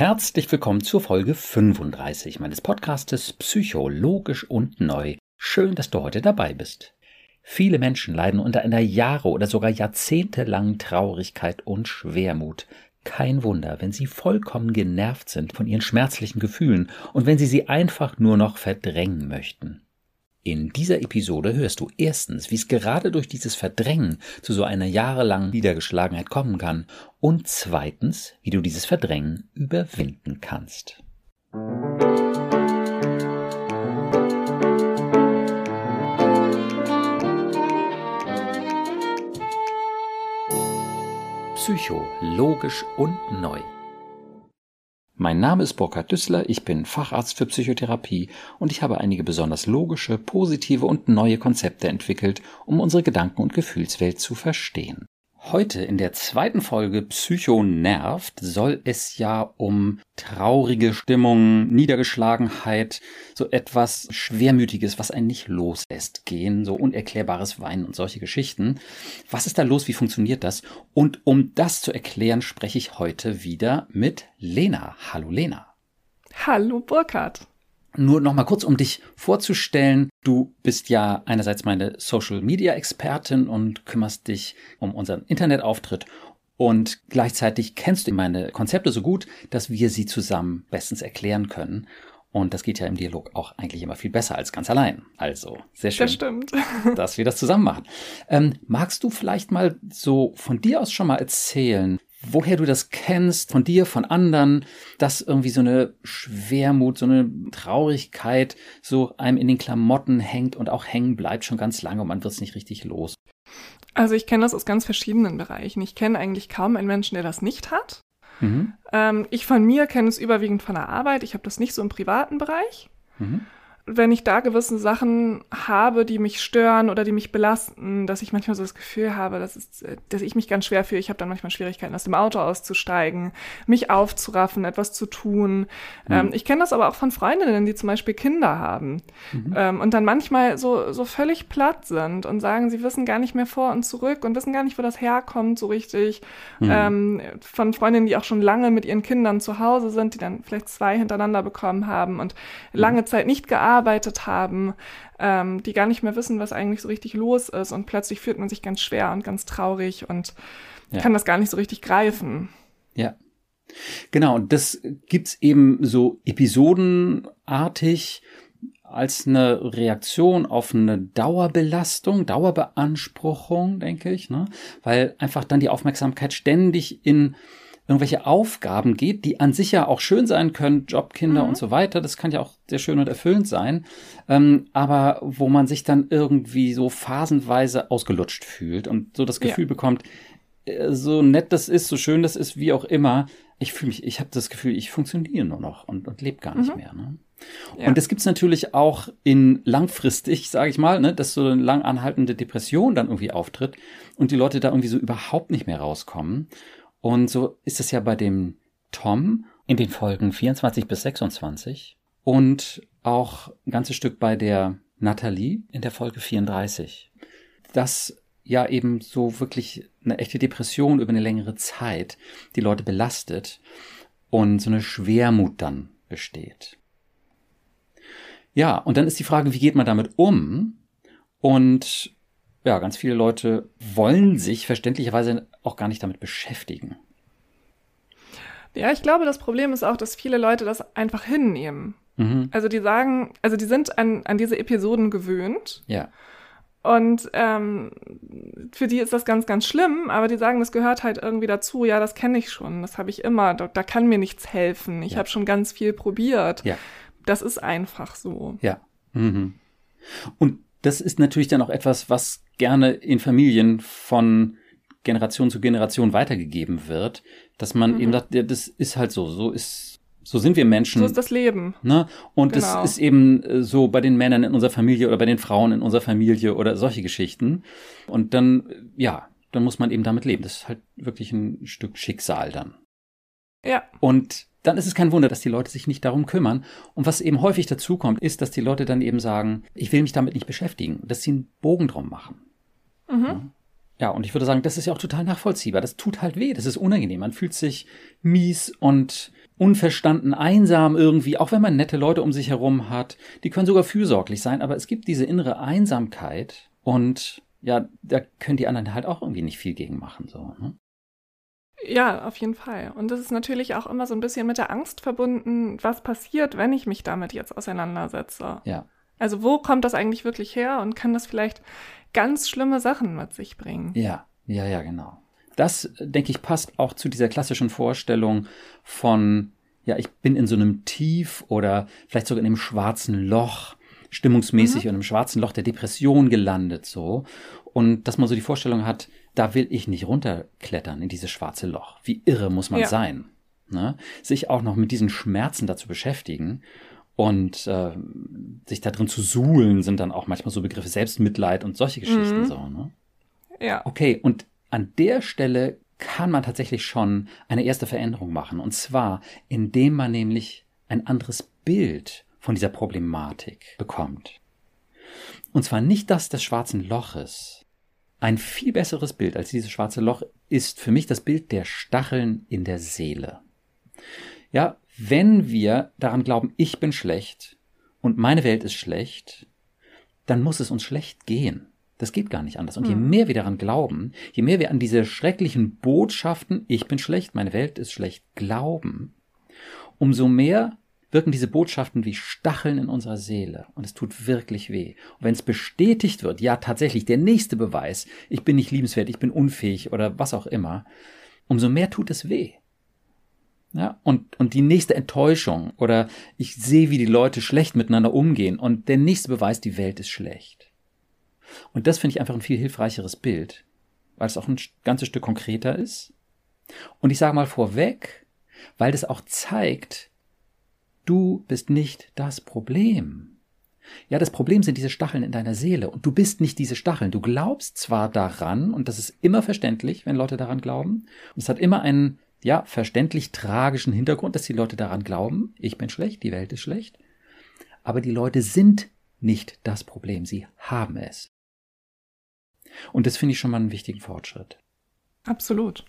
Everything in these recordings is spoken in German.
Herzlich willkommen zur Folge 35 meines Podcastes Psychologisch und Neu. Schön, dass du heute dabei bist. Viele Menschen leiden unter einer Jahre- oder sogar jahrzehntelangen Traurigkeit und Schwermut. Kein Wunder, wenn sie vollkommen genervt sind von ihren schmerzlichen Gefühlen und wenn sie sie einfach nur noch verdrängen möchten. In dieser Episode hörst du erstens, wie es gerade durch dieses Verdrängen zu so einer jahrelangen Niedergeschlagenheit kommen kann und zweitens, wie du dieses Verdrängen überwinden kannst. Psycho, logisch und neu. Mein Name ist Burkhard Düssler, ich bin Facharzt für Psychotherapie und ich habe einige besonders logische, positive und neue Konzepte entwickelt, um unsere Gedanken- und Gefühlswelt zu verstehen. Heute in der zweiten Folge Psycho nervt soll es ja um traurige Stimmung, Niedergeschlagenheit, so etwas Schwermütiges, was einen nicht loslässt gehen, so unerklärbares Weinen und solche Geschichten. Was ist da los? Wie funktioniert das? Und um das zu erklären, spreche ich heute wieder mit Lena. Hallo Lena. Hallo Burkhard. Nur noch mal kurz, um dich vorzustellen. Du bist ja einerseits meine Social Media Expertin und kümmerst dich um unseren Internetauftritt und gleichzeitig kennst du meine Konzepte so gut, dass wir sie zusammen bestens erklären können. Und das geht ja im Dialog auch eigentlich immer viel besser als ganz allein. Also, sehr schön, das stimmt. dass wir das zusammen machen. Ähm, magst du vielleicht mal so von dir aus schon mal erzählen, woher du das kennst, von dir, von anderen, dass irgendwie so eine Schwermut, so eine Traurigkeit so einem in den Klamotten hängt und auch hängen bleibt schon ganz lange und man wird es nicht richtig los. Also ich kenne das aus ganz verschiedenen Bereichen. Ich kenne eigentlich kaum einen Menschen, der das nicht hat. Mhm. Ähm, ich von mir kenne es überwiegend von der Arbeit. Ich habe das nicht so im privaten Bereich. Mhm wenn ich da gewisse Sachen habe, die mich stören oder die mich belasten, dass ich manchmal so das Gefühl habe, dass, es, dass ich mich ganz schwer fühle. Ich habe dann manchmal Schwierigkeiten, aus dem Auto auszusteigen, mich aufzuraffen, etwas zu tun. Mhm. Ähm, ich kenne das aber auch von Freundinnen, die zum Beispiel Kinder haben mhm. ähm, und dann manchmal so, so völlig platt sind und sagen, sie wissen gar nicht mehr vor und zurück und wissen gar nicht, wo das herkommt so richtig. Mhm. Ähm, von Freundinnen, die auch schon lange mit ihren Kindern zu Hause sind, die dann vielleicht zwei hintereinander bekommen haben und lange mhm. Zeit nicht gearbeitet gearbeitet haben, ähm, die gar nicht mehr wissen, was eigentlich so richtig los ist. Und plötzlich fühlt man sich ganz schwer und ganz traurig und ja. kann das gar nicht so richtig greifen. Ja. Genau, und das gibt's eben so episodenartig als eine Reaktion auf eine Dauerbelastung, Dauerbeanspruchung, denke ich, ne? Weil einfach dann die Aufmerksamkeit ständig in irgendwelche Aufgaben geht, die an sich ja auch schön sein können, Jobkinder mhm. und so weiter, das kann ja auch sehr schön und erfüllend sein, ähm, aber wo man sich dann irgendwie so phasenweise ausgelutscht fühlt und so das Gefühl ja. bekommt, äh, so nett das ist, so schön das ist, wie auch immer, ich fühle mich, ich habe das Gefühl, ich funktioniere nur noch und, und lebe gar nicht mhm. mehr. Ne? Ja. Und das gibt's natürlich auch in langfristig, sage ich mal, ne, dass so eine lang anhaltende Depression dann irgendwie auftritt und die Leute da irgendwie so überhaupt nicht mehr rauskommen. Und so ist es ja bei dem Tom in den Folgen 24 bis 26 und auch ein ganzes Stück bei der Natalie in der Folge 34. Dass ja eben so wirklich eine echte Depression über eine längere Zeit die Leute belastet und so eine Schwermut dann besteht. Ja, und dann ist die Frage, wie geht man damit um? Und ja, ganz viele Leute wollen sich verständlicherweise auch gar nicht damit beschäftigen. Ja, ich glaube, das Problem ist auch, dass viele Leute das einfach hinnehmen. Mhm. Also die sagen, also die sind an, an diese Episoden gewöhnt. Ja. Und ähm, für die ist das ganz, ganz schlimm, aber die sagen, das gehört halt irgendwie dazu. Ja, das kenne ich schon, das habe ich immer. Da, da, kann mir nichts helfen. Ich ja. habe schon ganz viel probiert. Ja. Das ist einfach so. Ja. Mhm. Und das ist natürlich dann auch etwas, was gerne in Familien von Generation zu Generation weitergegeben wird, dass man mhm. eben sagt, ja, das ist halt so, so ist, so sind wir Menschen. So ist das Leben. Ne? Und genau. das ist eben äh, so bei den Männern in unserer Familie oder bei den Frauen in unserer Familie oder solche Geschichten. Und dann, ja, dann muss man eben damit leben. Das ist halt wirklich ein Stück Schicksal dann. Ja. Und dann ist es kein Wunder, dass die Leute sich nicht darum kümmern. Und was eben häufig dazu kommt, ist, dass die Leute dann eben sagen, ich will mich damit nicht beschäftigen, dass sie einen Bogen drum machen. Mhm. Ja. Und ich würde sagen, das ist ja auch total nachvollziehbar. Das tut halt weh, das ist unangenehm. Man fühlt sich mies und unverstanden, einsam irgendwie, auch wenn man nette Leute um sich herum hat. Die können sogar fürsorglich sein, aber es gibt diese innere Einsamkeit und ja, da können die anderen halt auch irgendwie nicht viel gegen machen, so. Ne? Ja, auf jeden Fall. Und das ist natürlich auch immer so ein bisschen mit der Angst verbunden, was passiert, wenn ich mich damit jetzt auseinandersetze. Ja. Also wo kommt das eigentlich wirklich her und kann das vielleicht ganz schlimme Sachen mit sich bringen? Ja, ja, ja, genau. Das, denke ich, passt auch zu dieser klassischen Vorstellung von, ja, ich bin in so einem Tief oder vielleicht sogar in einem schwarzen Loch, stimmungsmäßig mhm. in einem schwarzen Loch der Depression gelandet, so. Und dass man so die Vorstellung hat, da will ich nicht runterklettern in dieses schwarze Loch. Wie irre muss man ja. sein? Ne? Sich auch noch mit diesen Schmerzen dazu beschäftigen und äh, sich da drin zu suhlen, sind dann auch manchmal so Begriffe Selbstmitleid und solche Geschichten mhm. so. Ne? Ja. Okay, und an der Stelle kann man tatsächlich schon eine erste Veränderung machen. Und zwar, indem man nämlich ein anderes Bild von dieser Problematik bekommt. Und zwar nicht das des schwarzen Loches. Ein viel besseres Bild als dieses schwarze Loch ist für mich das Bild der Stacheln in der Seele. Ja, wenn wir daran glauben, ich bin schlecht und meine Welt ist schlecht, dann muss es uns schlecht gehen. Das geht gar nicht anders. Und je hm. mehr wir daran glauben, je mehr wir an diese schrecklichen Botschaften, ich bin schlecht, meine Welt ist schlecht, glauben, umso mehr wirken diese Botschaften wie Stacheln in unserer Seele. Und es tut wirklich weh. Und wenn es bestätigt wird, ja tatsächlich, der nächste Beweis, ich bin nicht liebenswert, ich bin unfähig oder was auch immer, umso mehr tut es weh. Ja, und, und die nächste Enttäuschung oder ich sehe, wie die Leute schlecht miteinander umgehen und der nächste Beweis, die Welt ist schlecht. Und das finde ich einfach ein viel hilfreicheres Bild, weil es auch ein ganzes Stück konkreter ist. Und ich sage mal vorweg, weil das auch zeigt, du bist nicht das Problem. Ja, das Problem sind diese Stacheln in deiner Seele und du bist nicht diese Stacheln. Du glaubst zwar daran und das ist immer verständlich, wenn Leute daran glauben. Und es hat immer einen, ja, verständlich tragischen Hintergrund, dass die Leute daran glauben, ich bin schlecht, die Welt ist schlecht. Aber die Leute sind nicht das Problem, sie haben es. Und das finde ich schon mal einen wichtigen Fortschritt. Absolut.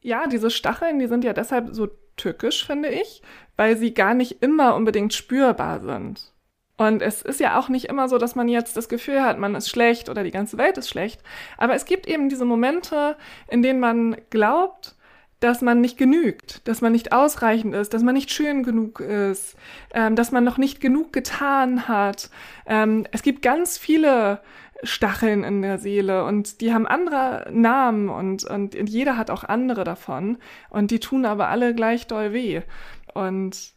Ja, diese Stacheln, die sind ja deshalb so tückisch, finde ich, weil sie gar nicht immer unbedingt spürbar sind. Und es ist ja auch nicht immer so, dass man jetzt das Gefühl hat, man ist schlecht oder die ganze Welt ist schlecht. Aber es gibt eben diese Momente, in denen man glaubt, dass man nicht genügt, dass man nicht ausreichend ist, dass man nicht schön genug ist, ähm, dass man noch nicht genug getan hat. Ähm, es gibt ganz viele Stacheln in der Seele und die haben andere Namen und, und jeder hat auch andere davon und die tun aber alle gleich doll weh. Und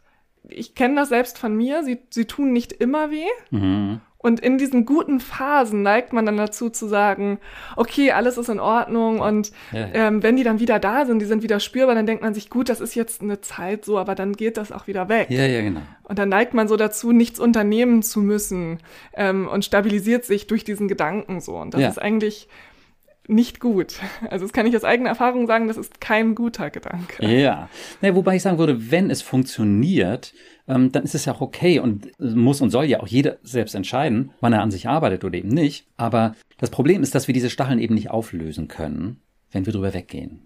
ich kenne das selbst von mir, sie, sie tun nicht immer weh. Mhm. Und in diesen guten Phasen neigt man dann dazu zu sagen, okay, alles ist in Ordnung und ja. ähm, wenn die dann wieder da sind, die sind wieder spürbar, dann denkt man sich, gut, das ist jetzt eine Zeit so, aber dann geht das auch wieder weg. Ja, ja, genau. Und dann neigt man so dazu, nichts unternehmen zu müssen ähm, und stabilisiert sich durch diesen Gedanken so. Und das ja. ist eigentlich nicht gut. Also das kann ich aus eigener Erfahrung sagen, das ist kein guter Gedanke. Ja, ja wobei ich sagen würde, wenn es funktioniert, ähm, dann ist es ja auch okay und muss und soll ja auch jeder selbst entscheiden, wann er an sich arbeitet oder eben nicht. Aber das Problem ist, dass wir diese Stacheln eben nicht auflösen können, wenn wir drüber weggehen.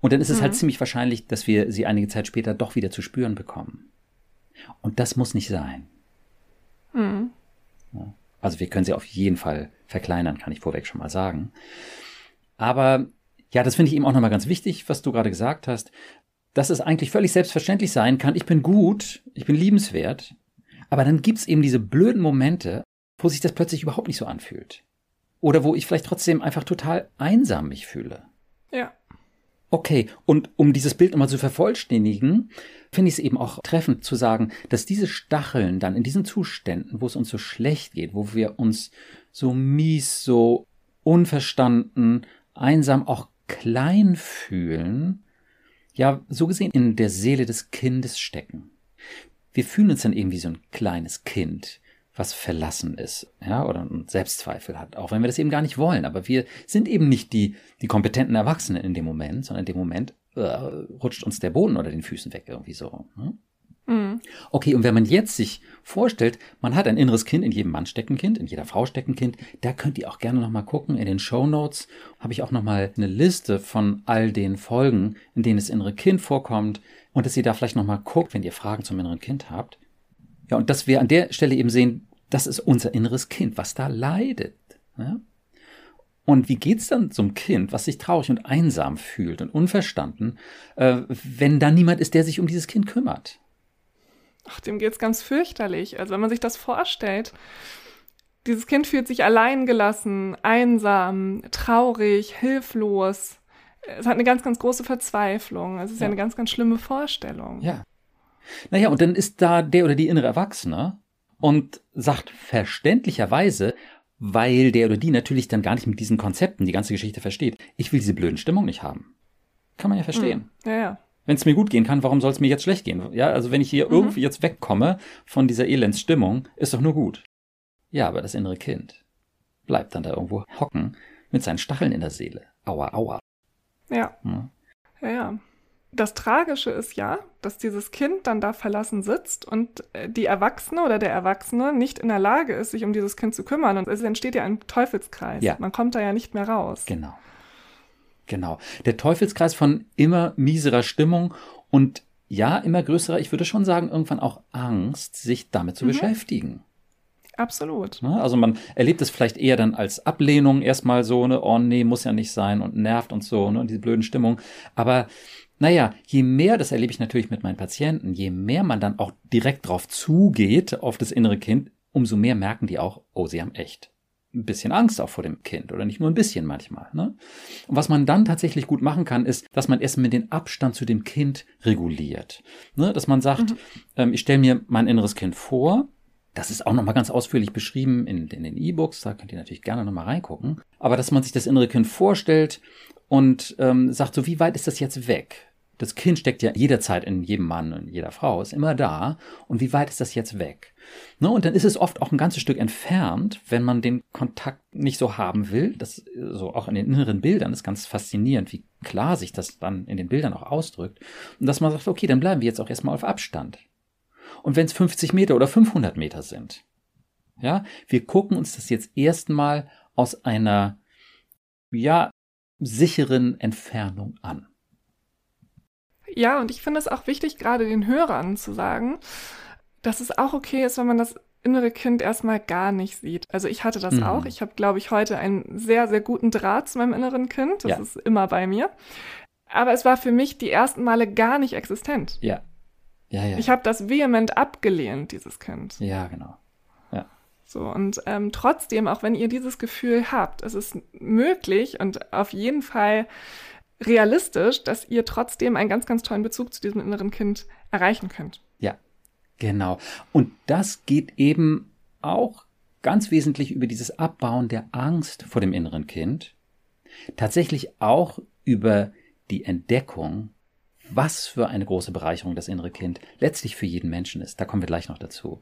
Und dann ist es halt mhm. halt ziemlich wahrscheinlich, dass wir sie einige Zeit später doch wieder zu spüren bekommen. Und das muss nicht sein. Also wir können sie auf jeden Fall verkleinern, kann ich vorweg schon mal sagen. Aber ja, das finde ich eben auch nochmal ganz wichtig, was du gerade gesagt hast dass es eigentlich völlig selbstverständlich sein kann, ich bin gut, ich bin liebenswert, aber dann gibt's eben diese blöden Momente, wo sich das plötzlich überhaupt nicht so anfühlt. Oder wo ich vielleicht trotzdem einfach total einsam mich fühle. Ja. Okay, und um dieses Bild nochmal zu vervollständigen, finde ich es eben auch treffend zu sagen, dass diese Stacheln dann in diesen Zuständen, wo es uns so schlecht geht, wo wir uns so mies, so unverstanden, einsam, auch klein fühlen, ja, so gesehen in der Seele des Kindes stecken. Wir fühlen uns dann irgendwie so ein kleines Kind, was verlassen ist, ja, oder einen Selbstzweifel hat, auch wenn wir das eben gar nicht wollen. Aber wir sind eben nicht die, die kompetenten Erwachsenen in dem Moment, sondern in dem Moment äh, rutscht uns der Boden unter den Füßen weg irgendwie so. Ne? Mhm. Okay, und wenn man jetzt sich vorstellt, man hat ein inneres Kind, in jedem Mann steckt ein Kind, in jeder Frau steckt ein Kind, da könnt ihr auch gerne nochmal gucken. In den Show Notes habe ich auch nochmal eine Liste von all den Folgen, in denen das innere Kind vorkommt und dass ihr da vielleicht nochmal guckt, wenn ihr Fragen zum inneren Kind habt. Ja, und dass wir an der Stelle eben sehen, das ist unser inneres Kind, was da leidet. Ja? Und wie geht's dann zum Kind, was sich traurig und einsam fühlt und unverstanden, äh, wenn da niemand ist, der sich um dieses Kind kümmert? Ach, dem geht's ganz fürchterlich. Also wenn man sich das vorstellt, dieses Kind fühlt sich alleingelassen, einsam, traurig, hilflos. Es hat eine ganz, ganz große Verzweiflung. Es ist ja, ja eine ganz, ganz schlimme Vorstellung. Ja. Naja, und dann ist da der oder die innere Erwachsene und sagt verständlicherweise, weil der oder die natürlich dann gar nicht mit diesen Konzepten die ganze Geschichte versteht. Ich will diese blöden Stimmung nicht haben. Kann man ja verstehen. Hm. Ja, ja. Wenn es mir gut gehen kann, warum soll es mir jetzt schlecht gehen? Ja, also wenn ich hier mhm. irgendwie jetzt wegkomme von dieser Elendsstimmung, ist doch nur gut. Ja, aber das innere Kind bleibt dann da irgendwo hocken mit seinen Stacheln in der Seele. Aua, aua. Ja. Hm. Ja, ja. Das Tragische ist ja, dass dieses Kind dann da verlassen sitzt und äh, die Erwachsene oder der Erwachsene nicht in der Lage ist, sich um dieses Kind zu kümmern. Und es entsteht ja ein Teufelskreis. Ja. Man kommt da ja nicht mehr raus. Genau. Genau. Der Teufelskreis von immer mieserer Stimmung und ja, immer größerer, ich würde schon sagen, irgendwann auch Angst, sich damit zu mhm. beschäftigen. Absolut. Ne? Also man erlebt es vielleicht eher dann als Ablehnung erstmal so, ne, oh nee, muss ja nicht sein und nervt und so, ne, diese blöden Stimmung. Aber naja, je mehr, das erlebe ich natürlich mit meinen Patienten, je mehr man dann auch direkt drauf zugeht, auf das innere Kind, umso mehr merken die auch, oh, sie haben echt ein bisschen Angst auch vor dem Kind oder nicht nur ein bisschen manchmal. Ne? Und was man dann tatsächlich gut machen kann, ist, dass man erstmal den Abstand zu dem Kind reguliert. Ne? Dass man sagt, mhm. ähm, ich stelle mir mein inneres Kind vor. Das ist auch nochmal ganz ausführlich beschrieben in, in den E-Books, da könnt ihr natürlich gerne nochmal reingucken. Aber dass man sich das innere Kind vorstellt und ähm, sagt, so wie weit ist das jetzt weg? Das Kind steckt ja jederzeit in jedem Mann und jeder Frau, ist immer da. Und wie weit ist das jetzt weg? Ne, und dann ist es oft auch ein ganzes Stück entfernt, wenn man den Kontakt nicht so haben will. Das so auch in den inneren Bildern ist ganz faszinierend, wie klar sich das dann in den Bildern auch ausdrückt. Und dass man sagt, okay, dann bleiben wir jetzt auch erstmal auf Abstand. Und wenn es 50 Meter oder 500 Meter sind, ja, wir gucken uns das jetzt erstmal aus einer, ja, sicheren Entfernung an. Ja, und ich finde es auch wichtig, gerade den Hörern zu sagen, dass es auch okay ist, wenn man das innere Kind erstmal gar nicht sieht. Also ich hatte das mhm. auch. Ich habe, glaube ich, heute einen sehr, sehr guten Draht zu meinem inneren Kind. Das ja. ist immer bei mir. Aber es war für mich die ersten Male gar nicht existent. Ja. Ja, ja. Ich habe das vehement abgelehnt, dieses Kind. Ja, genau. Ja. So, und ähm, trotzdem, auch wenn ihr dieses Gefühl habt, es ist möglich und auf jeden Fall realistisch, dass ihr trotzdem einen ganz, ganz tollen Bezug zu diesem inneren Kind erreichen könnt. Ja, genau. Und das geht eben auch ganz wesentlich über dieses Abbauen der Angst vor dem inneren Kind. Tatsächlich auch über die Entdeckung, was für eine große Bereicherung das innere Kind letztlich für jeden Menschen ist. Da kommen wir gleich noch dazu.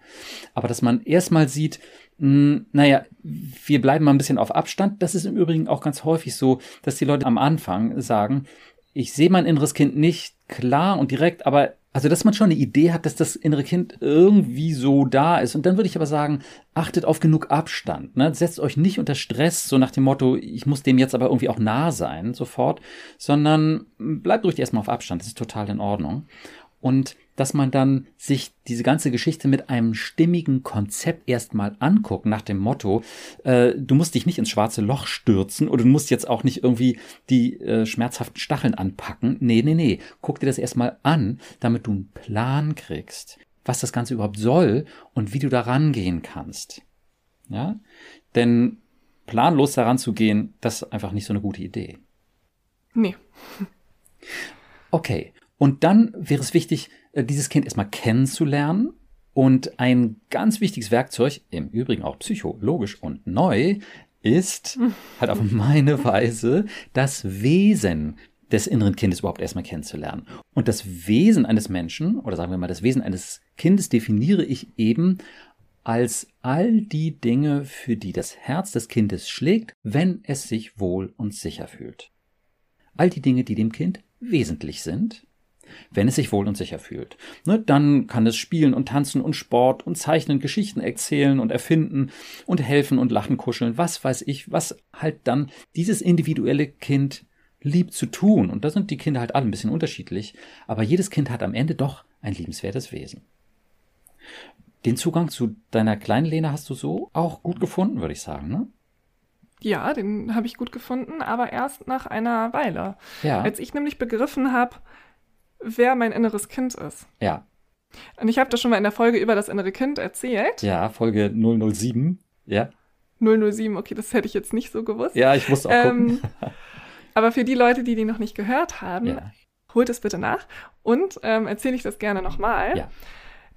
Aber dass man erstmal sieht, hm, naja, wir bleiben mal ein bisschen auf Abstand. Das ist im Übrigen auch ganz häufig so, dass die Leute am Anfang sagen, ich sehe mein inneres Kind nicht klar und direkt, aber also, dass man schon eine Idee hat, dass das innere Kind irgendwie so da ist. Und dann würde ich aber sagen, achtet auf genug Abstand. Ne? Setzt euch nicht unter Stress, so nach dem Motto, ich muss dem jetzt aber irgendwie auch nah sein, sofort, sondern bleibt ruhig erstmal auf Abstand. Das ist total in Ordnung. Und dass man dann sich diese ganze Geschichte mit einem stimmigen Konzept erstmal anguckt, nach dem Motto, äh, du musst dich nicht ins schwarze Loch stürzen oder du musst jetzt auch nicht irgendwie die äh, schmerzhaften Stacheln anpacken. Nee, nee, nee. Guck dir das erstmal an, damit du einen Plan kriegst, was das Ganze überhaupt soll und wie du da rangehen kannst. Ja? Denn planlos daran zu gehen, das ist einfach nicht so eine gute Idee. Nee. Okay. Und dann wäre es wichtig, dieses Kind erstmal kennenzulernen. Und ein ganz wichtiges Werkzeug, im Übrigen auch psychologisch und neu, ist halt auf meine Weise das Wesen des inneren Kindes überhaupt erstmal kennenzulernen. Und das Wesen eines Menschen, oder sagen wir mal, das Wesen eines Kindes definiere ich eben als all die Dinge, für die das Herz des Kindes schlägt, wenn es sich wohl und sicher fühlt. All die Dinge, die dem Kind wesentlich sind wenn es sich wohl und sicher fühlt. Ne, dann kann es spielen und tanzen und Sport und zeichnen, Geschichten erzählen und erfinden und helfen und lachen, kuscheln, was weiß ich, was halt dann dieses individuelle Kind liebt zu tun. Und da sind die Kinder halt alle ein bisschen unterschiedlich, aber jedes Kind hat am Ende doch ein liebenswertes Wesen. Den Zugang zu deiner kleinen Lena hast du so auch gut gefunden, würde ich sagen, ne? Ja, den habe ich gut gefunden, aber erst nach einer Weile. Ja. Als ich nämlich begriffen habe, wer mein inneres Kind ist. Ja. Und ich habe das schon mal in der Folge über das innere Kind erzählt. Ja, Folge 007. Ja. 007, okay, das hätte ich jetzt nicht so gewusst. Ja, ich musste auch ähm, aber für die Leute, die die noch nicht gehört haben, ja. holt es bitte nach und ähm, erzähle ich das gerne nochmal. Ja.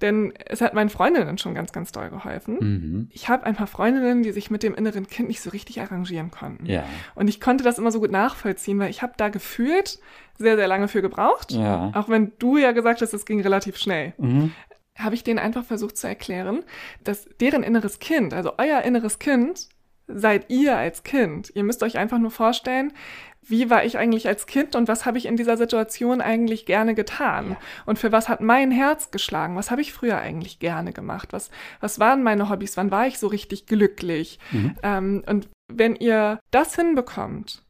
Denn es hat meinen Freundinnen schon ganz, ganz doll geholfen. Mhm. Ich habe ein paar Freundinnen, die sich mit dem inneren Kind nicht so richtig arrangieren konnten. Ja. Und ich konnte das immer so gut nachvollziehen, weil ich habe da gefühlt sehr, sehr lange für gebraucht. Ja. Auch wenn du ja gesagt hast, es ging relativ schnell. Mhm. Habe ich denen einfach versucht zu erklären, dass deren inneres Kind, also euer inneres Kind, seid ihr als Kind. Ihr müsst euch einfach nur vorstellen, wie war ich eigentlich als Kind und was habe ich in dieser Situation eigentlich gerne getan? Und für was hat mein Herz geschlagen? Was habe ich früher eigentlich gerne gemacht? Was, was waren meine Hobbys? Wann war ich so richtig glücklich? Mhm. Ähm, und wenn ihr das hinbekommt,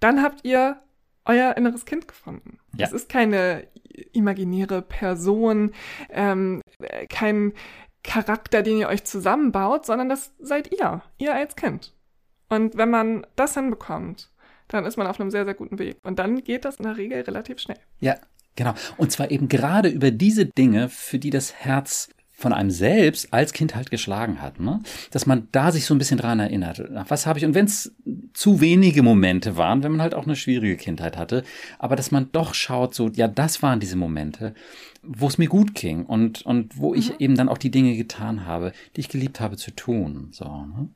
dann habt ihr euer inneres Kind gefunden. Ja. Es ist keine imaginäre Person, ähm, kein Charakter, den ihr euch zusammenbaut, sondern das seid ihr, ihr als Kind. Und wenn man das hinbekommt, dann ist man auf einem sehr, sehr guten Weg. Und dann geht das in der Regel relativ schnell. Ja, genau. Und zwar eben gerade über diese Dinge, für die das Herz von einem selbst als Kind halt geschlagen hat, ne? dass man da sich so ein bisschen dran erinnert. Was habe ich? Und wenn es zu wenige Momente waren, wenn man halt auch eine schwierige Kindheit hatte, aber dass man doch schaut, so, ja, das waren diese Momente, wo es mir gut ging und, und wo ich Mhm. eben dann auch die Dinge getan habe, die ich geliebt habe zu tun. So, ne?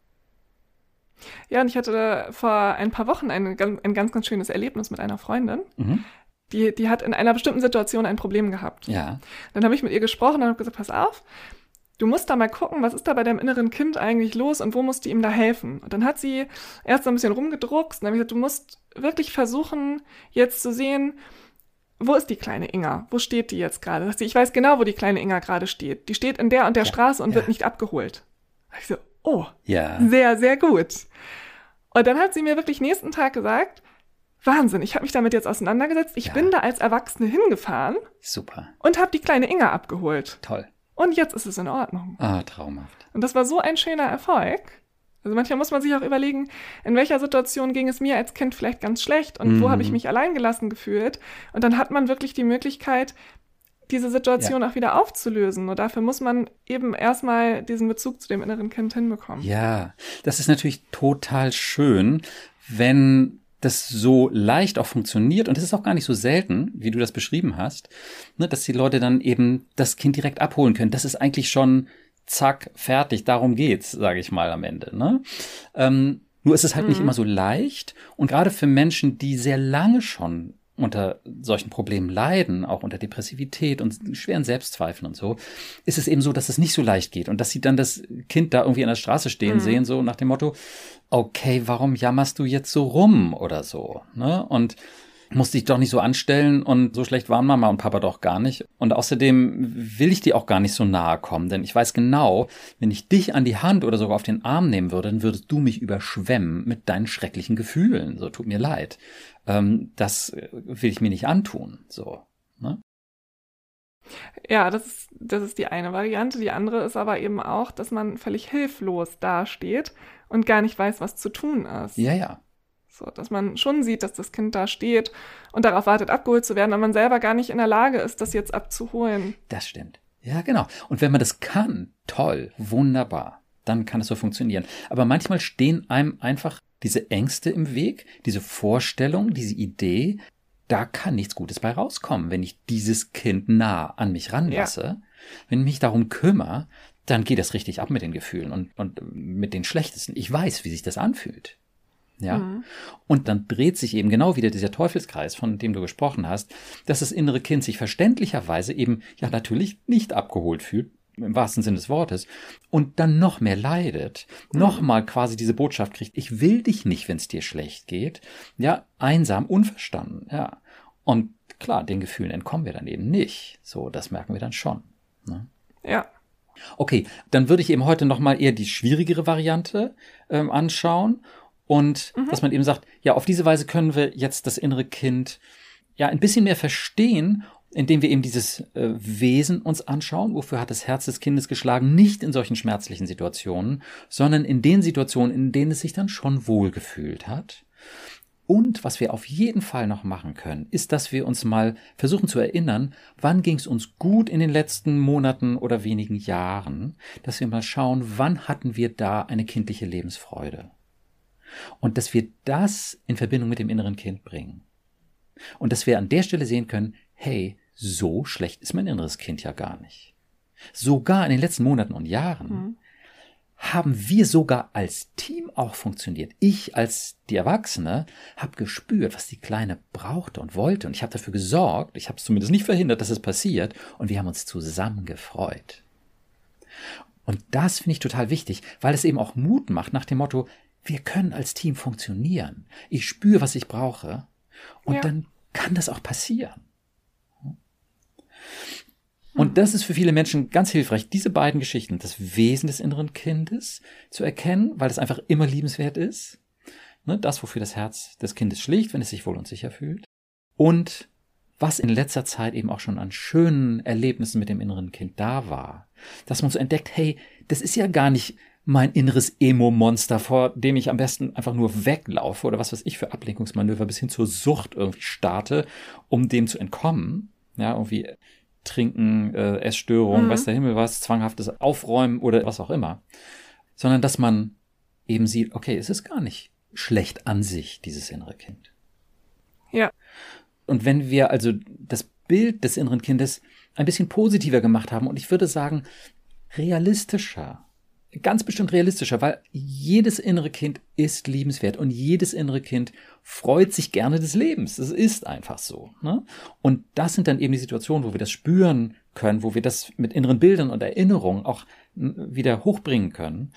Ja, und ich hatte vor ein paar Wochen ein, ganz- ein ganz, ganz schönes Erlebnis mit einer Freundin. Mhm. Die, die hat in einer bestimmten Situation ein Problem gehabt. Ja. Dann habe ich mit ihr gesprochen und habe gesagt, pass auf, du musst da mal gucken, was ist da bei deinem inneren Kind eigentlich los und wo musst du ihm da helfen? Und dann hat sie erst so ein bisschen rumgedruckst und dann habe ich gesagt, du musst wirklich versuchen, jetzt zu sehen, wo ist die kleine Inga? Wo steht die jetzt gerade? Ich weiß genau, wo die kleine Inga gerade steht. Die steht in der und der Ja, Straße und ja. wird nicht abgeholt. Ich so, oh, Ja. sehr, sehr gut. Und dann hat sie mir wirklich nächsten Tag gesagt, Wahnsinn, ich habe mich damit jetzt auseinandergesetzt. Ich Ja. bin da als Erwachsene hingefahren Super. und habe die kleine Inga abgeholt. Toll. Und jetzt ist es in Ordnung. Ah, traumhaft. Und das war so ein schöner Erfolg. Also manchmal muss man sich auch überlegen, in welcher Situation ging es mir als Kind vielleicht ganz schlecht und wo Mhm. habe ich mich alleingelassen gefühlt. Und dann hat man wirklich die Möglichkeit, diese Situation auch wieder aufzulösen. Und dafür muss man eben erstmal diesen Bezug zu dem inneren Kind hinbekommen. Ja, das ist natürlich total schön, wenn das so leicht auch funktioniert und es ist auch gar nicht so selten, wie du das beschrieben hast, ne, dass die Leute dann eben das Kind direkt abholen können. Das ist eigentlich schon zack, fertig, darum geht's, sage ich mal am Ende. Ne? Ähm, nur ist es halt nicht Mhm. immer so leicht und gerade für Menschen, die sehr lange schon unter solchen Problemen leiden, auch unter Depressivität und schweren Selbstzweifeln und so, ist es eben so, dass es nicht so leicht geht und dass sie dann das Kind da irgendwie an der Straße stehen Mhm. sehen, so nach dem Motto, okay, warum jammerst du jetzt so rum oder so, ne? Und musst dich doch nicht so anstellen und so schlecht waren Mama und Papa doch gar nicht. Und außerdem will ich dir auch gar nicht so nahe kommen, denn ich weiß genau, wenn ich dich an die Hand oder sogar auf den Arm nehmen würde, dann würdest du mich überschwemmen mit deinen schrecklichen Gefühlen. So tut mir leid. Ähm, das äh, will ich mir nicht antun. So. Ne? Ja, das ist, das ist die eine Variante. Die andere ist aber eben auch, dass man völlig hilflos dasteht und gar nicht weiß, was zu tun ist. Ja, ja. So, dass man schon sieht, dass das Kind da steht und darauf wartet, abgeholt zu werden, aber man selber gar nicht in der Lage ist, das jetzt abzuholen. Das stimmt. Ja, genau. Und wenn man das kann, toll, wunderbar, dann kann es so funktionieren. Aber manchmal stehen einem einfach diese Ängste im Weg, diese Vorstellung, diese Idee, da kann nichts Gutes bei rauskommen, wenn ich dieses Kind nah an mich ranlasse. Wenn ich mich darum kümmere, dann geht es richtig ab mit den Gefühlen und, und mit den schlechtesten. Ich weiß, wie sich das anfühlt. Ja. Mhm. Und dann dreht sich eben genau wieder dieser Teufelskreis, von dem du gesprochen hast, dass das innere Kind sich verständlicherweise eben ja natürlich nicht abgeholt fühlt, im wahrsten Sinne des Wortes, und dann noch mehr leidet, noch mal quasi diese Botschaft kriegt, ich will dich nicht, wenn es dir schlecht geht, ja, einsam, unverstanden, ja. Und klar, den Gefühlen entkommen wir dann eben nicht. So, das merken wir dann schon. Ne? Ja. Okay, dann würde ich eben heute nochmal eher die schwierigere Variante ähm, anschauen und mhm. dass man eben sagt, ja, auf diese Weise können wir jetzt das innere Kind ja ein bisschen mehr verstehen, indem wir eben dieses äh, Wesen uns anschauen, wofür hat das Herz des Kindes geschlagen, nicht in solchen schmerzlichen Situationen, sondern in den Situationen, in denen es sich dann schon wohlgefühlt hat. Und was wir auf jeden Fall noch machen können, ist, dass wir uns mal versuchen zu erinnern, wann ging es uns gut in den letzten Monaten oder wenigen Jahren, dass wir mal schauen, wann hatten wir da eine kindliche Lebensfreude. Und dass wir das in Verbindung mit dem inneren Kind bringen. Und dass wir an der Stelle sehen können, hey, so schlecht ist mein inneres Kind ja gar nicht. Sogar in den letzten Monaten und Jahren mhm. haben wir sogar als Team auch funktioniert. Ich als die Erwachsene habe gespürt, was die Kleine brauchte und wollte. Und ich habe dafür gesorgt, ich habe es zumindest nicht verhindert, dass es passiert. Und wir haben uns zusammen gefreut. Und das finde ich total wichtig, weil es eben auch Mut macht nach dem Motto, wir können als Team funktionieren. Ich spüre, was ich brauche. Und ja. dann kann das auch passieren. Und das ist für viele Menschen ganz hilfreich, diese beiden Geschichten, das Wesen des inneren Kindes zu erkennen, weil es einfach immer liebenswert ist. Ne, das, wofür das Herz des Kindes schlicht, wenn es sich wohl und sicher fühlt. Und was in letzter Zeit eben auch schon an schönen Erlebnissen mit dem inneren Kind da war. Dass man so entdeckt, hey, das ist ja gar nicht mein inneres Emo-Monster, vor dem ich am besten einfach nur weglaufe oder was weiß ich für Ablenkungsmanöver bis hin zur Sucht irgendwie starte, um dem zu entkommen. Ja, irgendwie Trinken, äh, Essstörung, mhm. weiß der Himmel was, zwanghaftes Aufräumen oder was auch immer. Sondern dass man eben sieht, okay, es ist gar nicht schlecht an sich, dieses innere Kind. Ja. Und wenn wir also das Bild des inneren Kindes ein bisschen positiver gemacht haben und ich würde sagen, realistischer, ganz bestimmt realistischer, weil jedes innere Kind ist liebenswert und jedes innere Kind freut sich gerne des Lebens. Es ist einfach so. Ne? Und das sind dann eben die Situationen, wo wir das spüren können, wo wir das mit inneren Bildern und Erinnerungen auch wieder hochbringen können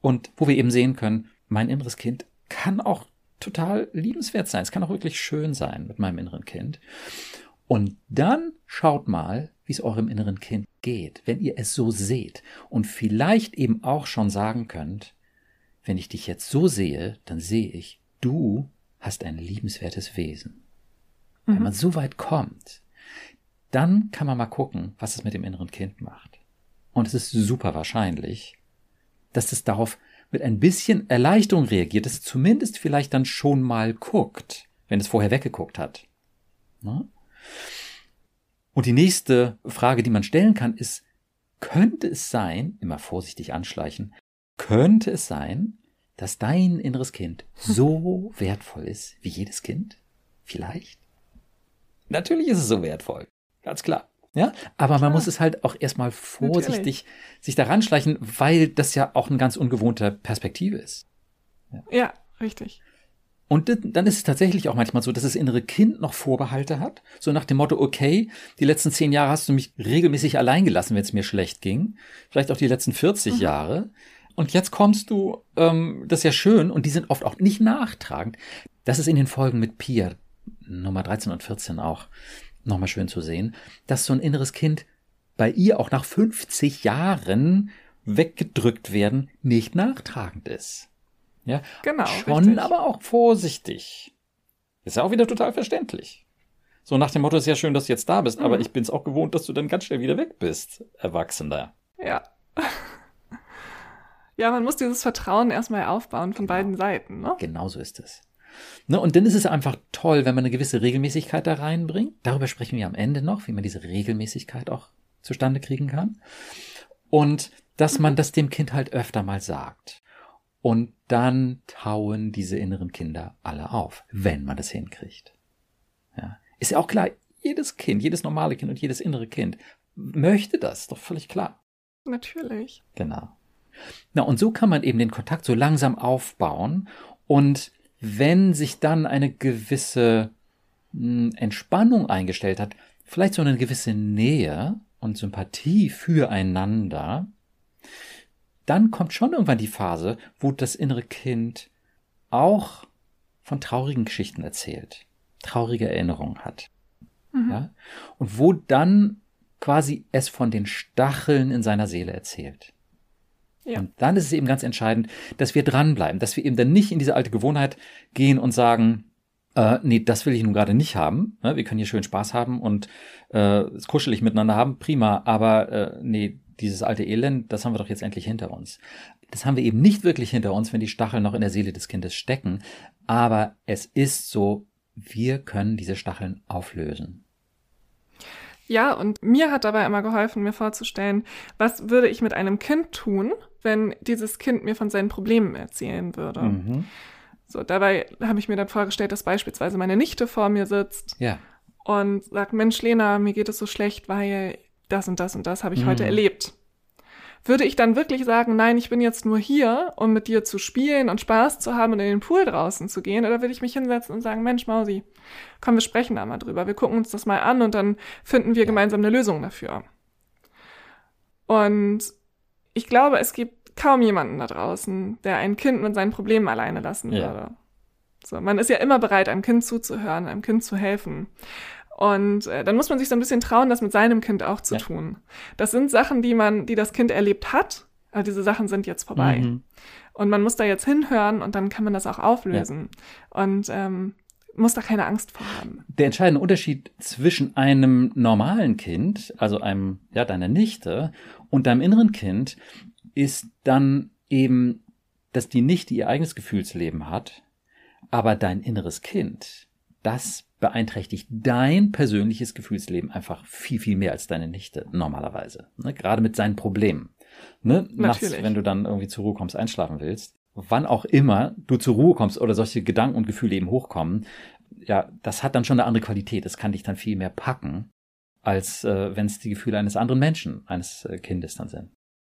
und wo wir eben sehen können, mein inneres Kind kann auch total liebenswert sein. Es kann auch wirklich schön sein mit meinem inneren Kind. Und dann schaut mal, wie es eurem inneren Kind geht, wenn ihr es so seht und vielleicht eben auch schon sagen könnt, wenn ich dich jetzt so sehe, dann sehe ich, du hast ein liebenswertes Wesen. Mhm. Wenn man so weit kommt, dann kann man mal gucken, was es mit dem inneren Kind macht. Und es ist super wahrscheinlich, dass es darauf mit ein bisschen Erleichterung reagiert, dass es zumindest vielleicht dann schon mal guckt, wenn es vorher weggeguckt hat. Ne? Und die nächste Frage, die man stellen kann, ist, könnte es sein, immer vorsichtig anschleichen, könnte es sein, dass dein inneres Kind so wertvoll ist wie jedes Kind? Vielleicht? Natürlich ist es so wertvoll. Ganz klar. Ja, aber man muss es halt auch erstmal vorsichtig Natürlich. sich daran schleichen, weil das ja auch eine ganz ungewohnte Perspektive ist. Ja, ja richtig. Und dann ist es tatsächlich auch manchmal so, dass das innere Kind noch Vorbehalte hat. So nach dem Motto, okay, die letzten zehn Jahre hast du mich regelmäßig allein gelassen, wenn es mir schlecht ging. Vielleicht auch die letzten 40 mhm. Jahre. Und jetzt kommst du, ähm, das ist ja schön, und die sind oft auch nicht nachtragend. Das ist in den Folgen mit Pia, Nummer 13 und 14 auch nochmal schön zu sehen, dass so ein inneres Kind bei ihr auch nach 50 Jahren weggedrückt werden nicht nachtragend ist. Ja, genau. Schon, richtig. aber auch vorsichtig. Ist ja auch wieder total verständlich. So nach dem Motto ist ja schön, dass du jetzt da bist, mhm. aber ich bin es auch gewohnt, dass du dann ganz schnell wieder weg bist, Erwachsener. Ja. ja, man muss dieses Vertrauen erstmal aufbauen von genau. beiden Seiten, ne? Genau so ist es. Ne, und dann ist es einfach toll, wenn man eine gewisse Regelmäßigkeit da reinbringt. Darüber sprechen wir am Ende noch, wie man diese Regelmäßigkeit auch zustande kriegen kann. Und dass man das dem Kind halt öfter mal sagt. Und dann tauen diese inneren Kinder alle auf, wenn man das hinkriegt. Ja. Ist ja auch klar, jedes Kind, jedes normale Kind und jedes innere Kind möchte das, doch völlig klar. Natürlich. Genau. Na, und so kann man eben den Kontakt so langsam aufbauen und wenn sich dann eine gewisse hm, Entspannung eingestellt hat, vielleicht so eine gewisse Nähe und Sympathie füreinander, dann kommt schon irgendwann die Phase, wo das innere Kind auch von traurigen Geschichten erzählt, traurige Erinnerungen hat. Mhm. Ja? Und wo dann quasi es von den Stacheln in seiner Seele erzählt. Ja. Und dann ist es eben ganz entscheidend, dass wir dranbleiben, dass wir eben dann nicht in diese alte Gewohnheit gehen und sagen, äh, nee, das will ich nun gerade nicht haben. Ne? Wir können hier schön Spaß haben und äh, es kuschelig miteinander haben, prima, aber äh, nee, dieses alte Elend, das haben wir doch jetzt endlich hinter uns. Das haben wir eben nicht wirklich hinter uns, wenn die Stacheln noch in der Seele des Kindes stecken, aber es ist so, wir können diese Stacheln auflösen. Ja, und mir hat dabei immer geholfen, mir vorzustellen, was würde ich mit einem Kind tun, wenn dieses Kind mir von seinen Problemen erzählen würde. Mhm. So, dabei habe ich mir dann vorgestellt, dass beispielsweise meine Nichte vor mir sitzt ja. und sagt, Mensch, Lena, mir geht es so schlecht, weil das und das und das habe ich mhm. heute erlebt. Würde ich dann wirklich sagen, nein, ich bin jetzt nur hier, um mit dir zu spielen und Spaß zu haben und in den Pool draußen zu gehen? Oder würde ich mich hinsetzen und sagen, Mensch, Mausi, komm, wir sprechen da mal drüber. Wir gucken uns das mal an und dann finden wir gemeinsam eine Lösung dafür. Und ich glaube, es gibt kaum jemanden da draußen, der ein Kind mit seinen Problemen alleine lassen ja. würde. So, man ist ja immer bereit, einem Kind zuzuhören, einem Kind zu helfen. Und äh, dann muss man sich so ein bisschen trauen, das mit seinem Kind auch zu ja. tun. Das sind Sachen, die man, die das Kind erlebt hat, aber diese Sachen sind jetzt vorbei. Mhm. Und man muss da jetzt hinhören und dann kann man das auch auflösen. Ja. Und ähm, muss da keine Angst vor haben. Der entscheidende Unterschied zwischen einem normalen Kind, also einem, ja, deiner Nichte und deinem inneren Kind ist dann eben, dass die Nichte ihr eigenes Gefühlsleben hat, aber dein inneres Kind, das beeinträchtigt dein persönliches Gefühlsleben einfach viel, viel mehr als deine Nichte normalerweise. Ne? Gerade mit seinen Problemen. Ne? Nachts, wenn du dann irgendwie zur Ruhe kommst, einschlafen willst, wann auch immer du zur Ruhe kommst oder solche Gedanken und Gefühle eben hochkommen, ja, das hat dann schon eine andere Qualität. Das kann dich dann viel mehr packen, als äh, wenn es die Gefühle eines anderen Menschen, eines äh, Kindes dann sind.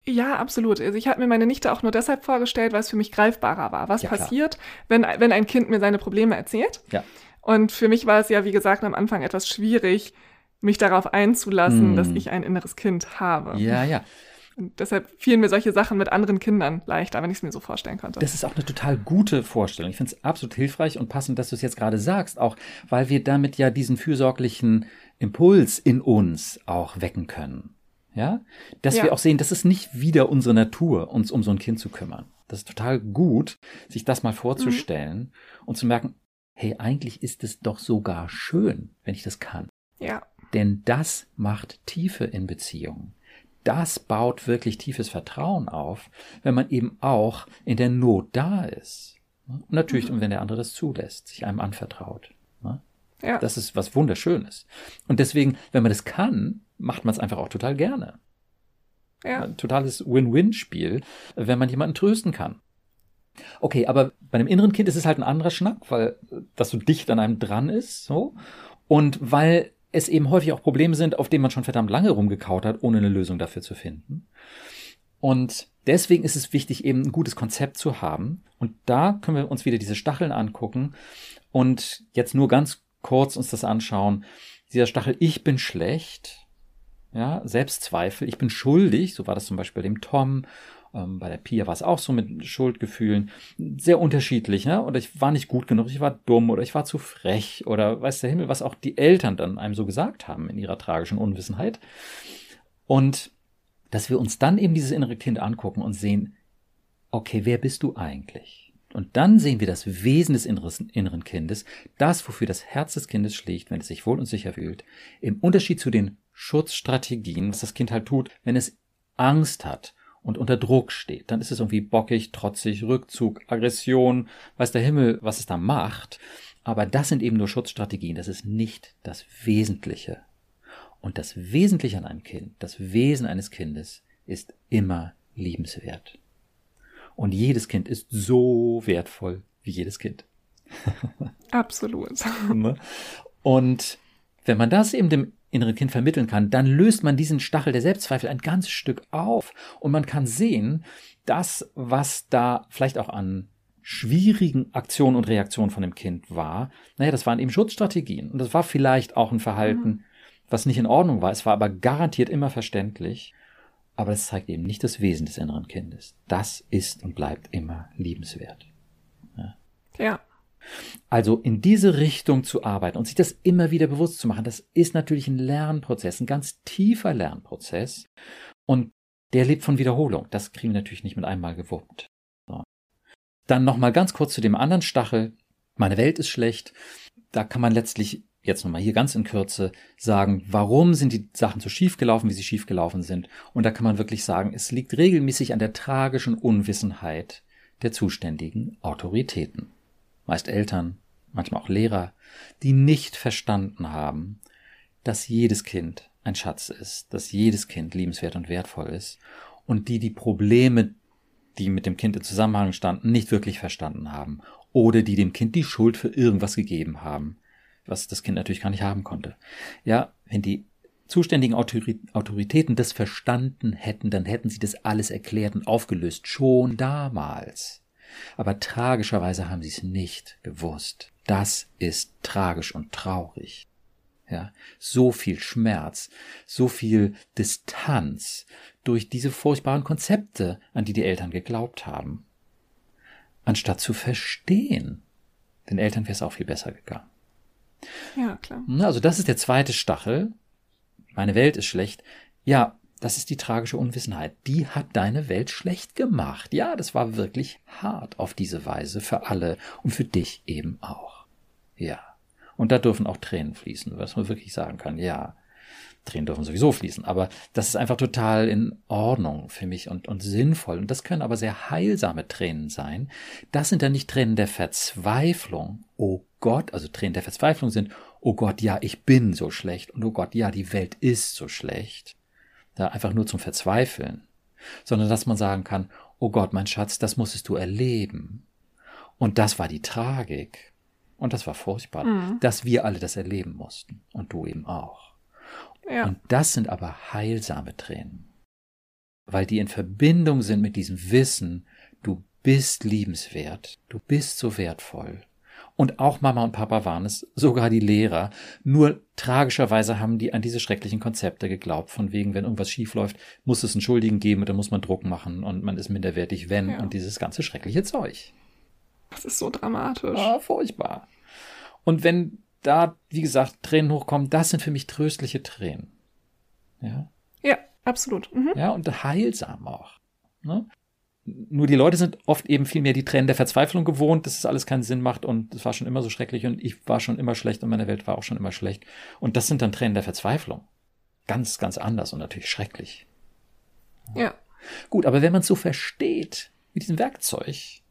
Ja, absolut. Also ich habe mir meine Nichte auch nur deshalb vorgestellt, weil es für mich greifbarer war. Was ja, passiert, wenn, wenn ein Kind mir seine Probleme erzählt? Ja. Und für mich war es ja, wie gesagt, am Anfang etwas schwierig, mich darauf einzulassen, mm. dass ich ein inneres Kind habe. Ja, ja. Und deshalb fielen mir solche Sachen mit anderen Kindern leichter, wenn ich es mir so vorstellen konnte. Das ist auch eine total gute Vorstellung. Ich finde es absolut hilfreich und passend, dass du es jetzt gerade sagst, auch weil wir damit ja diesen fürsorglichen Impuls in uns auch wecken können. Ja, dass ja. wir auch sehen, das ist nicht wieder unsere Natur, uns um so ein Kind zu kümmern. Das ist total gut, sich das mal vorzustellen mhm. und zu merken, hey, eigentlich ist es doch sogar schön, wenn ich das kann. Ja. Denn das macht Tiefe in Beziehungen. Das baut wirklich tiefes Vertrauen auf, wenn man eben auch in der Not da ist. Und natürlich, mhm. wenn der andere das zulässt, sich einem anvertraut. Ja. Das ist was Wunderschönes. Und deswegen, wenn man das kann, macht man es einfach auch total gerne. Ja. Ein totales Win-Win-Spiel, wenn man jemanden trösten kann. Okay, aber bei einem inneren Kind ist es halt ein anderer Schnack, weil das so dicht an einem dran ist, so. Und weil es eben häufig auch Probleme sind, auf denen man schon verdammt lange rumgekaut hat, ohne eine Lösung dafür zu finden. Und deswegen ist es wichtig, eben ein gutes Konzept zu haben. Und da können wir uns wieder diese Stacheln angucken und jetzt nur ganz kurz uns das anschauen. Dieser Stachel, ich bin schlecht, ja, Selbstzweifel, ich bin schuldig, so war das zum Beispiel bei dem Tom ähm, bei der Pia war es auch so mit Schuldgefühlen. Sehr unterschiedlich, ne? Oder ich war nicht gut genug, ich war dumm oder ich war zu frech oder weiß der Himmel, was auch die Eltern dann einem so gesagt haben in ihrer tragischen Unwissenheit. Und dass wir uns dann eben dieses innere Kind angucken und sehen, okay, wer bist du eigentlich? Und dann sehen wir das Wesen des inneren Kindes, das, wofür das Herz des Kindes schlägt, wenn es sich wohl und sicher fühlt, im Unterschied zu den Schutzstrategien, was das Kind halt tut, wenn es Angst hat und unter Druck steht, dann ist es irgendwie bockig, trotzig, Rückzug, Aggression, weiß der Himmel, was es da macht. Aber das sind eben nur Schutzstrategien, das ist nicht das Wesentliche. Und das Wesentliche an einem Kind, das Wesen eines Kindes, ist immer liebenswert. Und jedes Kind ist so wertvoll wie jedes Kind. Absolut. Ne? Und wenn man das eben dem inneren Kind vermitteln kann, dann löst man diesen Stachel der Selbstzweifel ein ganzes Stück auf und man kann sehen, das, was da vielleicht auch an schwierigen Aktionen und Reaktionen von dem Kind war, naja, das waren eben Schutzstrategien und das war vielleicht auch ein Verhalten, mhm. was nicht in Ordnung war. Es war aber garantiert immer verständlich. Aber es zeigt eben nicht das Wesen des inneren Kindes. Das ist und bleibt immer liebenswert. Ja. ja. Also in diese Richtung zu arbeiten und sich das immer wieder bewusst zu machen, das ist natürlich ein Lernprozess, ein ganz tiefer Lernprozess. Und der lebt von Wiederholung. Das kriegen wir natürlich nicht mit einmal gewuppt. So. Dann nochmal ganz kurz zu dem anderen Stachel. Meine Welt ist schlecht. Da kann man letztlich jetzt nochmal hier ganz in Kürze sagen, warum sind die Sachen so schief gelaufen, wie sie schief gelaufen sind. Und da kann man wirklich sagen, es liegt regelmäßig an der tragischen Unwissenheit der zuständigen Autoritäten. Meist Eltern, manchmal auch Lehrer, die nicht verstanden haben, dass jedes Kind ein Schatz ist, dass jedes Kind liebenswert und wertvoll ist und die die Probleme, die mit dem Kind in Zusammenhang standen, nicht wirklich verstanden haben oder die dem Kind die Schuld für irgendwas gegeben haben, was das Kind natürlich gar nicht haben konnte. Ja, wenn die zuständigen Autoritäten das verstanden hätten, dann hätten sie das alles erklärt und aufgelöst, schon damals. Aber tragischerweise haben sie es nicht gewusst. Das ist tragisch und traurig. Ja, so viel Schmerz, so viel Distanz durch diese furchtbaren Konzepte, an die die Eltern geglaubt haben. Anstatt zu verstehen. Den Eltern wäre es auch viel besser gegangen. Ja, klar. Also das ist der zweite Stachel. Meine Welt ist schlecht. Ja, das ist die tragische Unwissenheit. Die hat deine Welt schlecht gemacht. Ja, das war wirklich hart auf diese Weise für alle und für dich eben auch. Ja. Und da dürfen auch Tränen fließen, was man wirklich sagen kann. Ja, Tränen dürfen sowieso fließen, aber das ist einfach total in Ordnung für mich und, und sinnvoll. Und das können aber sehr heilsame Tränen sein. Das sind dann nicht Tränen der Verzweiflung. Oh Gott, also Tränen der Verzweiflung sind, oh Gott, ja, ich bin so schlecht und oh Gott, ja, die Welt ist so schlecht. Da einfach nur zum Verzweifeln. Sondern dass man sagen kann, oh Gott, mein Schatz, das musstest du erleben. Und das war die Tragik. Und das war furchtbar, mhm. dass wir alle das erleben mussten. Und du eben auch. Ja. Und das sind aber heilsame Tränen. Weil die in Verbindung sind mit diesem Wissen, du bist liebenswert, du bist so wertvoll. Und auch Mama und Papa waren es, sogar die Lehrer. Nur tragischerweise haben die an diese schrecklichen Konzepte geglaubt, von wegen, wenn irgendwas schief läuft, muss es einen Schuldigen geben und dann muss man Druck machen und man ist minderwertig, wenn ja. und dieses ganze schreckliche Zeug. Das ist so dramatisch. Ah, furchtbar. Und wenn da, wie gesagt, Tränen hochkommen, das sind für mich tröstliche Tränen. Ja. Ja, absolut. Mhm. Ja, und heilsam auch. Ne? Nur die Leute sind oft eben viel mehr die Tränen der Verzweiflung gewohnt, dass es alles keinen Sinn macht und es war schon immer so schrecklich und ich war schon immer schlecht und meine Welt war auch schon immer schlecht. Und das sind dann Tränen der Verzweiflung. Ganz, ganz anders und natürlich schrecklich. Ja. Gut, aber wenn man es so versteht, mit diesem Werkzeug,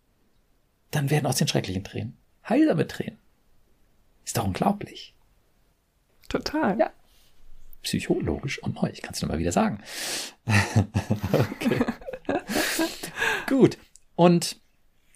dann werden aus den schrecklichen Tränen heilsame Tränen. Ist doch unglaublich. Total. Ja. Psychologisch und neu, ich kann es nur mal wieder sagen. okay. Gut. Und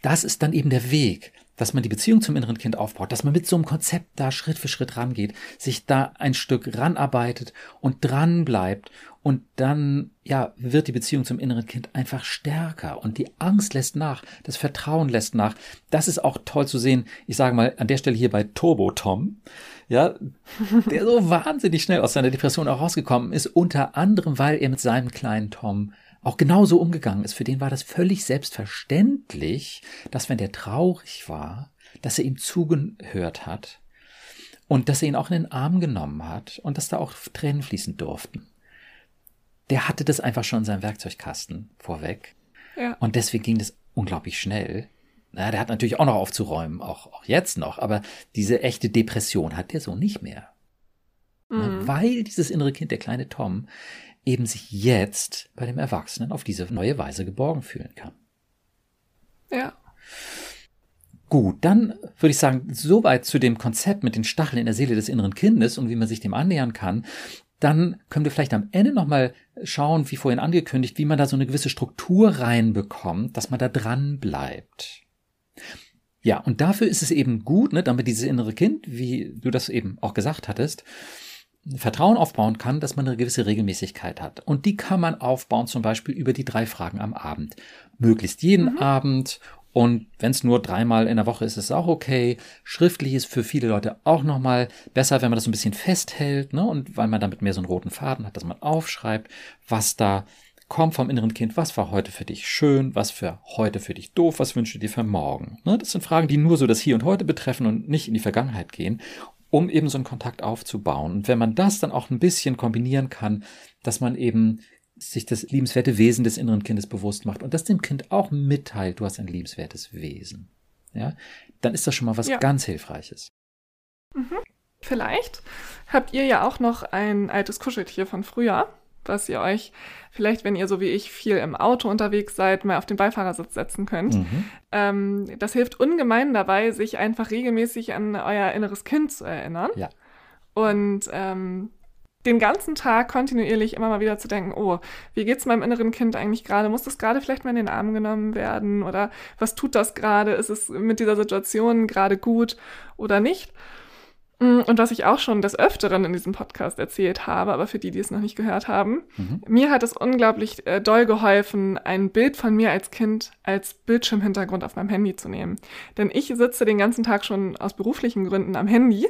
das ist dann eben der Weg, dass man die Beziehung zum inneren Kind aufbaut, dass man mit so einem Konzept da Schritt für Schritt rangeht, sich da ein Stück ranarbeitet und dran bleibt und dann, ja, wird die Beziehung zum inneren Kind einfach stärker und die Angst lässt nach, das Vertrauen lässt nach. Das ist auch toll zu sehen. Ich sage mal an der Stelle hier bei Turbo Tom, ja, der so wahnsinnig schnell aus seiner Depression auch rausgekommen ist, unter anderem, weil er mit seinem kleinen Tom auch genauso umgegangen ist. Für den war das völlig selbstverständlich, dass wenn der traurig war, dass er ihm zugehört hat und dass er ihn auch in den Arm genommen hat und dass da auch Tränen fließen durften. Der hatte das einfach schon in seinem Werkzeugkasten vorweg. Ja. Und deswegen ging das unglaublich schnell. Na, der hat natürlich auch noch aufzuräumen, auch, auch jetzt noch, aber diese echte Depression hat der so nicht mehr. Mhm. Weil dieses innere Kind, der kleine Tom, eben sich jetzt bei dem Erwachsenen auf diese neue Weise geborgen fühlen kann. Ja. Gut, dann würde ich sagen, soweit zu dem Konzept mit den Stacheln in der Seele des inneren Kindes und wie man sich dem annähern kann. Dann können wir vielleicht am Ende nochmal schauen, wie vorhin angekündigt, wie man da so eine gewisse Struktur reinbekommt, dass man da dran bleibt. Ja, und dafür ist es eben gut, ne, damit dieses innere Kind, wie du das eben auch gesagt hattest, Vertrauen aufbauen kann, dass man eine gewisse Regelmäßigkeit hat. Und die kann man aufbauen, zum Beispiel über die drei Fragen am Abend. Möglichst jeden mhm. Abend. Und wenn es nur dreimal in der Woche ist, ist es auch okay. Schriftlich ist für viele Leute auch nochmal besser, wenn man das so ein bisschen festhält, ne? Und weil man damit mehr so einen roten Faden hat, dass man aufschreibt, was da kommt vom inneren Kind, was war heute für dich schön, was für heute für dich doof, was wünschst du dir für morgen? Ne? Das sind Fragen, die nur so das Hier und Heute betreffen und nicht in die Vergangenheit gehen, um eben so einen Kontakt aufzubauen. Und wenn man das dann auch ein bisschen kombinieren kann, dass man eben sich das liebenswerte Wesen des inneren Kindes bewusst macht und das dem Kind auch mitteilt, du hast ein liebenswertes Wesen, ja, dann ist das schon mal was ja. ganz Hilfreiches. Mhm. Vielleicht habt ihr ja auch noch ein altes Kuscheltier von früher, was ihr euch vielleicht, wenn ihr so wie ich viel im Auto unterwegs seid, mal auf den Beifahrersitz setzen könnt. Mhm. Ähm, das hilft ungemein dabei, sich einfach regelmäßig an euer inneres Kind zu erinnern. Ja. Und ähm, den ganzen Tag kontinuierlich immer mal wieder zu denken, oh, wie geht's meinem inneren Kind eigentlich gerade? Muss das gerade vielleicht mal in den Arm genommen werden? Oder was tut das gerade? Ist es mit dieser Situation gerade gut oder nicht? Mm, und was ich auch schon des Öfteren in diesem Podcast erzählt habe, aber für die, die es noch nicht gehört haben, mhm. mir hat es unglaublich äh, doll geholfen, ein Bild von mir als Kind als Bildschirmhintergrund auf meinem Handy zu nehmen. Denn ich sitze den ganzen Tag schon aus beruflichen Gründen am Handy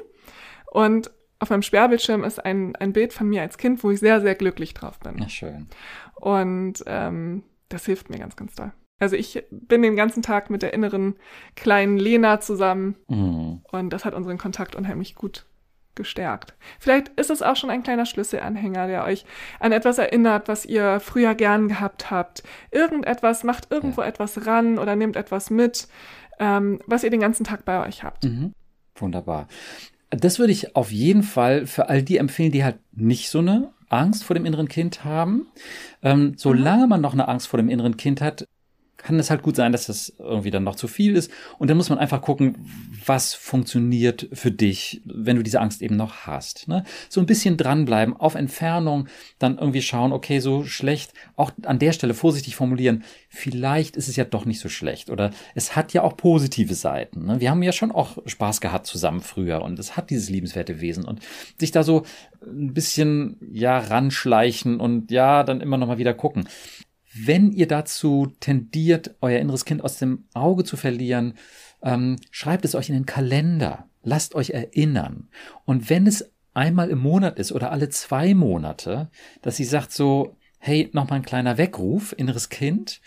und auf meinem Sperrbildschirm ist ein, ein Bild von mir als Kind, wo ich sehr, sehr glücklich drauf bin. Ja, schön. Und ähm, das hilft mir ganz, ganz doll. Also ich bin den ganzen Tag mit der inneren kleinen Lena zusammen mhm. und das hat unseren Kontakt unheimlich gut gestärkt. Vielleicht ist es auch schon ein kleiner Schlüsselanhänger, der euch an etwas erinnert, was ihr früher gern gehabt habt. Irgendetwas, macht irgendwo ja. etwas ran oder nehmt etwas mit, ähm, was ihr den ganzen Tag bei euch habt. Mhm. Wunderbar. Das würde ich auf jeden Fall für all die empfehlen, die halt nicht so eine Angst vor dem inneren Kind haben. Ähm, solange man noch eine Angst vor dem inneren Kind hat, kann es halt gut sein, dass das irgendwie dann noch zu viel ist. Und dann muss man einfach gucken, was funktioniert für dich, wenn du diese Angst eben noch hast. Ne? So ein bisschen dranbleiben, auf Entfernung, dann irgendwie schauen, okay, so schlecht, auch an der Stelle vorsichtig formulieren, vielleicht ist es ja doch nicht so schlecht. Oder es hat ja auch positive Seiten. Ne? Wir haben ja schon auch Spaß gehabt zusammen früher und es hat dieses liebenswerte Wesen. Und sich da so ein bisschen, ja, ranschleichen und ja, dann immer noch mal wieder gucken. Wenn ihr dazu tendiert, euer inneres Kind aus dem Auge zu verlieren, ähm, schreibt es euch in den Kalender. Lasst euch erinnern. Und wenn es einmal im Monat ist oder alle zwei Monate, dass sie sagt so, hey, nochmal ein kleiner Weckruf, inneres Kind,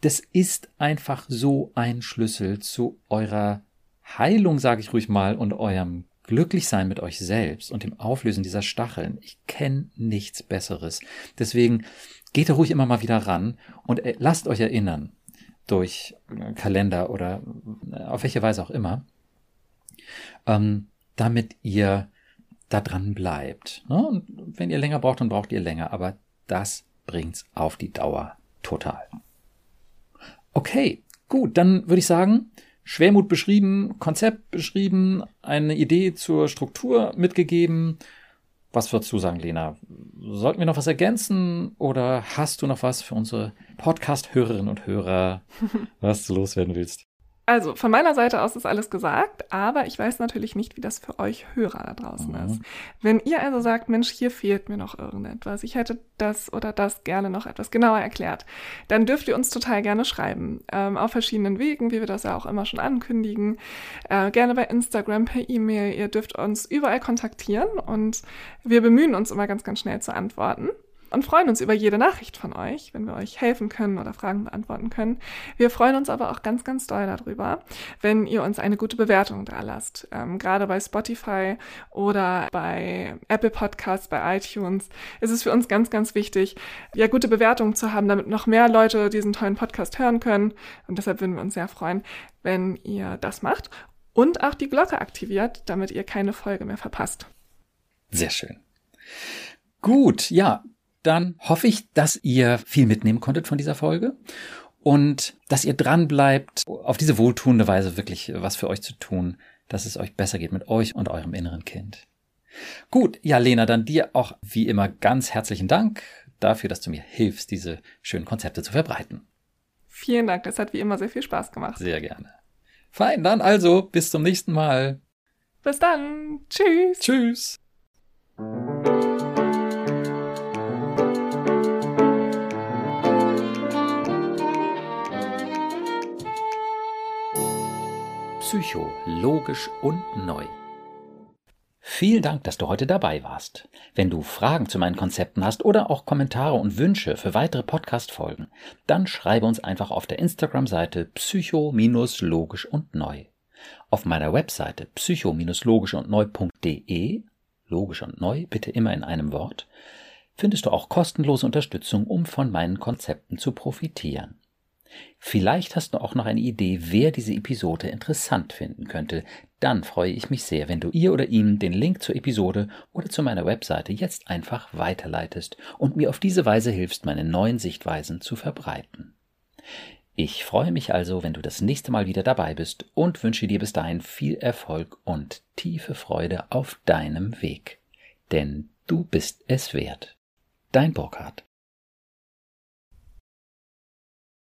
das ist einfach so ein Schlüssel zu eurer Heilung, sage ich ruhig mal, und eurem Glücklichsein mit euch selbst und dem Auflösen dieser Stacheln. Ich kenne nichts Besseres. Deswegen geht da ruhig immer mal wieder ran und äh, lasst euch erinnern durch äh, Kalender oder äh, auf welche Weise auch immer, ähm, damit ihr da dran bleibt. Ne? Und wenn ihr länger braucht, dann braucht ihr länger, aber das bringt's auf die Dauer total. Okay, gut, dann würde ich sagen, Schwermut beschrieben, Konzept beschrieben, eine Idee zur Struktur mitgegeben was würdest du sagen, Lena? Sollten wir noch was ergänzen oder hast du noch was für unsere Podcast-Hörerinnen und Hörer, was du loswerden willst? Also, von meiner Seite aus ist alles gesagt, aber ich weiß natürlich nicht, wie das für euch Hörer da draußen mhm. ist. Wenn ihr also sagt, Mensch, hier fehlt mir noch irgendetwas, ich hätte das oder das gerne noch etwas genauer erklärt, dann dürft ihr uns total gerne schreiben. Ähm, auf verschiedenen Wegen, wie wir das ja auch immer schon ankündigen. Äh, gerne bei Instagram, per E-Mail. Ihr dürft uns überall kontaktieren und wir bemühen uns immer ganz, ganz schnell zu antworten und freuen uns über jede Nachricht von euch, wenn wir euch helfen können oder Fragen beantworten können. Wir freuen uns aber auch ganz, ganz doll darüber, wenn ihr uns eine gute Bewertung da lasst. Ähm, gerade bei Spotify oder bei Apple Podcasts, bei iTunes ist es für uns ganz, ganz wichtig, ja, gute Bewertungen zu haben, damit noch mehr Leute diesen tollen Podcast hören können. Und deshalb würden wir uns sehr freuen, wenn ihr das macht und auch die Glocke aktiviert, damit ihr keine Folge mehr verpasst. Sehr schön. Gut, ja, dann hoffe ich, dass ihr viel mitnehmen konntet von dieser Folge und dass ihr dran bleibt, auf diese wohltuende Weise wirklich was für euch zu tun, dass es euch besser geht mit euch und eurem inneren Kind. Gut, ja, Lena, dann dir auch wie immer ganz herzlichen Dank dafür, dass du mir hilfst, diese schönen Konzepte zu verbreiten. Vielen Dank, das hat wie immer sehr viel Spaß gemacht. Sehr gerne. Fein, dann also, bis zum nächsten Mal. Bis dann. Tschüss. Tschüss. Psycho, logisch und neu. Vielen Dank, dass du heute dabei warst. Wenn du Fragen zu meinen Konzepten hast oder auch Kommentare und Wünsche für weitere Podcast-Folgen, dann schreibe uns einfach auf der Instagram-Seite psycho-logisch und neu. Auf meiner Webseite psycho-logisch und neu.de, logisch und neu, bitte immer in einem Wort, findest du auch kostenlose Unterstützung, um von meinen Konzepten zu profitieren. Vielleicht hast du auch noch eine Idee, wer diese Episode interessant finden könnte. Dann freue ich mich sehr, wenn du ihr oder ihm den Link zur Episode oder zu meiner Webseite jetzt einfach weiterleitest und mir auf diese Weise hilfst, meine neuen Sichtweisen zu verbreiten. Ich freue mich also, wenn du das nächste Mal wieder dabei bist und wünsche dir bis dahin viel Erfolg und tiefe Freude auf deinem Weg. Denn du bist es wert. Dein Burkhard.